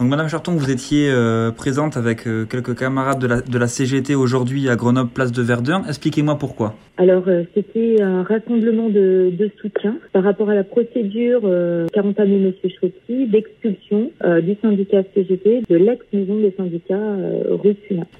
Donc, Madame Charton, vous étiez euh, présente avec euh, quelques camarades de la, de la CGT aujourd'hui à Grenoble, place de Verdun. Expliquez-moi pourquoi. Alors, euh, c'était un rassemblement de, de, soutien par rapport à la procédure qu'a entamée M. Schretti d'expulsion du syndicat CGT de l'ex-maison des syndicats euh,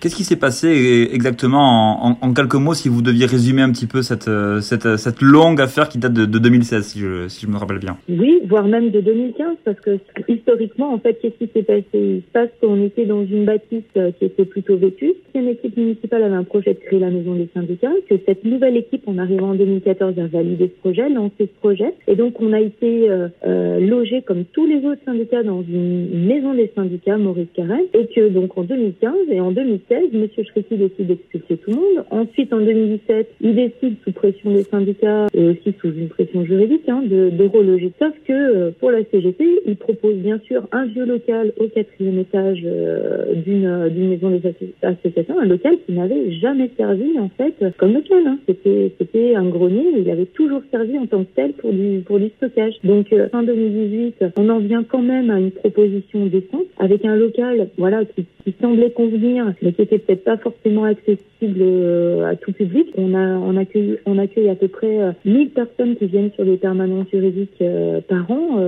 Qu'est-ce qui s'est passé exactement en, en, en, quelques mots si vous deviez résumer un petit peu cette, cette, cette longue affaire qui date de, de 2016, si je, si je me rappelle bien? Oui, voire même de 2015, parce que historiquement, en fait, qu'est-ce qui s'est il se passe qu'on était dans une bâtisse euh, qui était plutôt vétuste. Une équipe municipale avait un projet de créer la maison des syndicats, que cette nouvelle équipe, en arrivant en 2014, a validé ce projet, lancé ce projet. Et donc, on a été euh, euh, logé comme tous les autres syndicats dans une maison des syndicats, Maurice Carrel. Et que donc, en 2015 et en 2016, M. Schretti décide d'expulser tout le monde. Ensuite, en 2017, il décide, sous pression des syndicats et aussi sous une pression juridique, hein, de, de reloger. Sauf que euh, pour la CGT, il propose bien sûr un vieux local au quatrième étage euh, d'une d'une maison des associations, un local qui n'avait jamais servi en fait comme local. Hein. C'était c'était un grenier, il avait toujours servi en tant que tel pour du pour du stockage. Donc euh, fin 2018, on en vient quand même à une proposition décente avec un local voilà qui, qui semblait convenir, mais qui était peut-être pas forcément accessible euh, à tout public. On a on accueille on accueille à peu près 1000 personnes qui viennent sur les permanences juridiques par an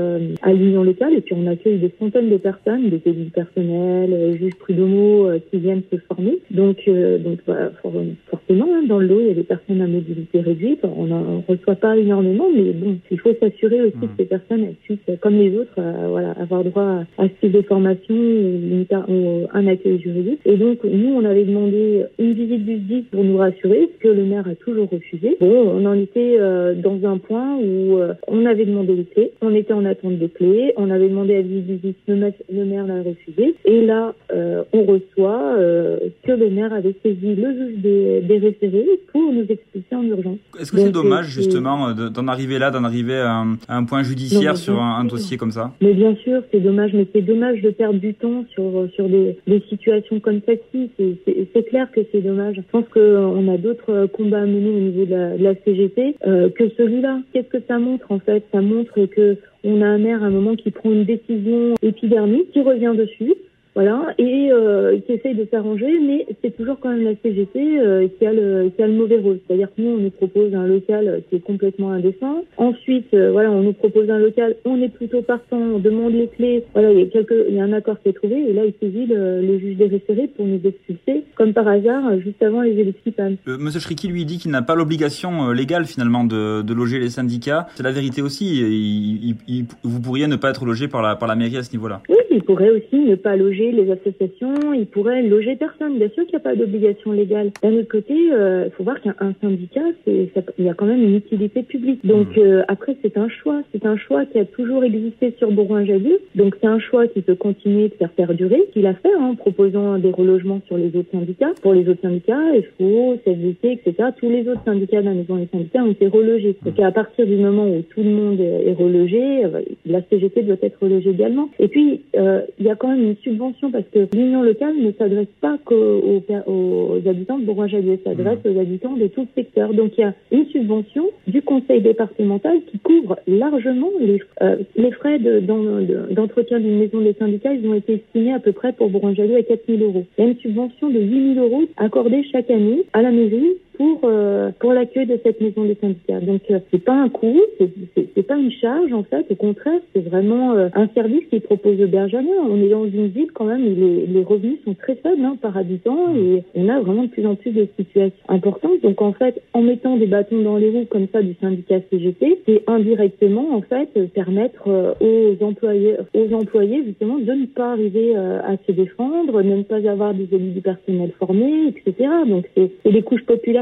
à l'union locale et puis on accueille des centaines de personnes des élus personnels, euh, juges prud'homaux euh, qui viennent se former. Donc, euh, donc bah, forcément, hein, dans le lot, il y a des personnes à mobilité réduite. On ne reçoit pas énormément, mais bon, il faut s'assurer aussi que ces personnes puissent, comme les autres, voilà, avoir droit à, ce type de formation ou, un accueil juridique. Et donc, nous, on avait demandé une visite du SDIS pour nous rassurer, ce que le maire a toujours refusé. Bon, on en était dans un point où on avait demandé les clés, on était en attente des clés, on avait demandé à visite du SDIS, le maire l'a refusé. Et là, euh, on reçoit euh, que le maire avait saisi le juge des, des référés pour nous en urgence. Est-ce que c'est dommage euh, justement d'en arriver là, d'en arriver à un, point judiciaire sur un, dossier comme ça? Mais bien sûr, c'est dommage, mais c'est dommage de perdre du temps sur sur des, des situations comme celle-ci. C'est clair que c'est dommage. Je pense qu'on a d'autres combats à mener au niveau de la, de la CGT que celui-là. Qu'est-ce que ça montre en fait? Ça montre que on a un maire à un moment qui prend une décision épidermique, qui revient dessus, voilà, et euh, qui essaye de s'arranger, mais c'est toujours quand même la CGT euh, qui, a le, qui a le mauvais rôle. C'est-à-dire que nous, on nous propose un local qui est complètement indécent. Ensuite, euh, voilà, on nous propose un local, on est plutôt partant, on demande les clés. Voilà, il y a, quelques, il y a un accord qui est trouvé, et là, il saisit le, le juge des référés pour nous expulser, comme par hasard, juste avant les élections. Euh, Monsieur Schriki lui dit qu'il n'a pas l'obligation euh, légale finalement de, de, loger les syndicats. C'est la vérité aussi. Il, il, vous pourriez ne pas être logé par la, par la mairie à ce niveau-là. Oui, il pourrait aussi ne pas loger les associations, ils pourraient loger personne. Bien sûr qu'il n'y a pas d'obligation légale. D'un autre côté, il euh, faut voir qu'un syndicat, il y a quand même une utilité publique. Donc mmh. euh, après, c'est un choix. C'est un choix qui a toujours existé sur Bourgoin-Jallieu. Donc c'est un choix qui peut continuer de faire perdurer, qu'il a fait, hein, en proposant des relogements sur les autres syndicats. Pour les autres syndicats, FO, CFDT, etc., tous les autres syndicats de la maison des syndicats ont été relogés. Donc à partir du moment où tout le monde est relogé, euh, la CGT doit être relogée également. Et puis, il y a quand même une subvention parce que l'union locale ne s'adresse pas qu'aux aux habitants de Bourgoin-Jallieu, s'adresse mmh. aux habitants de tout le secteur. Donc il y a une subvention du conseil départemental qui couvre largement les, euh, les frais d'entretien d'une maison des syndicats. Ils ont été estimés à peu près pour Bourgoin-Jallieu à 4 000 euros. Il y a une subvention de 8 000 euros accordée chaque année à la mairie pour euh, pour l'accueil de cette maison des syndicats. Donc euh, c'est pas un coût, c'est pas une charge en fait. Au contraire, c'est vraiment euh, un service qui propose aux Bergamiens. On est dans une ville quand même où les, les revenus sont très faibles hein, par habitant et on a vraiment de plus en plus de situations importantes. Donc en fait, en mettant des bâtons dans les roues comme ça du syndicat CGT, c'est indirectement en fait permettre aux employés aux employés justement de ne pas arriver à se défendre, de ne pas avoir des élus du personnel formés, etc. Donc c'est les couches populaires